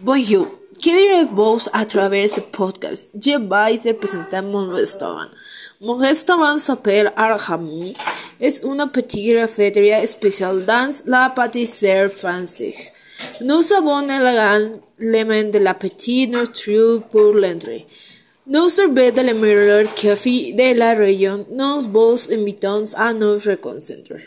Bonjour, que direz-vous à travers este podcast? Je vais représenter mon restaurant. Mon restaurant s'appelle Arhamou. Es una pequeña cafétéria especial dans la pâtisserie française. Nous avons l'élément de la petite nourriture pour l'entrée. Nous servons le meilleur café de la région. Nous vous invitons à nous rencontrer.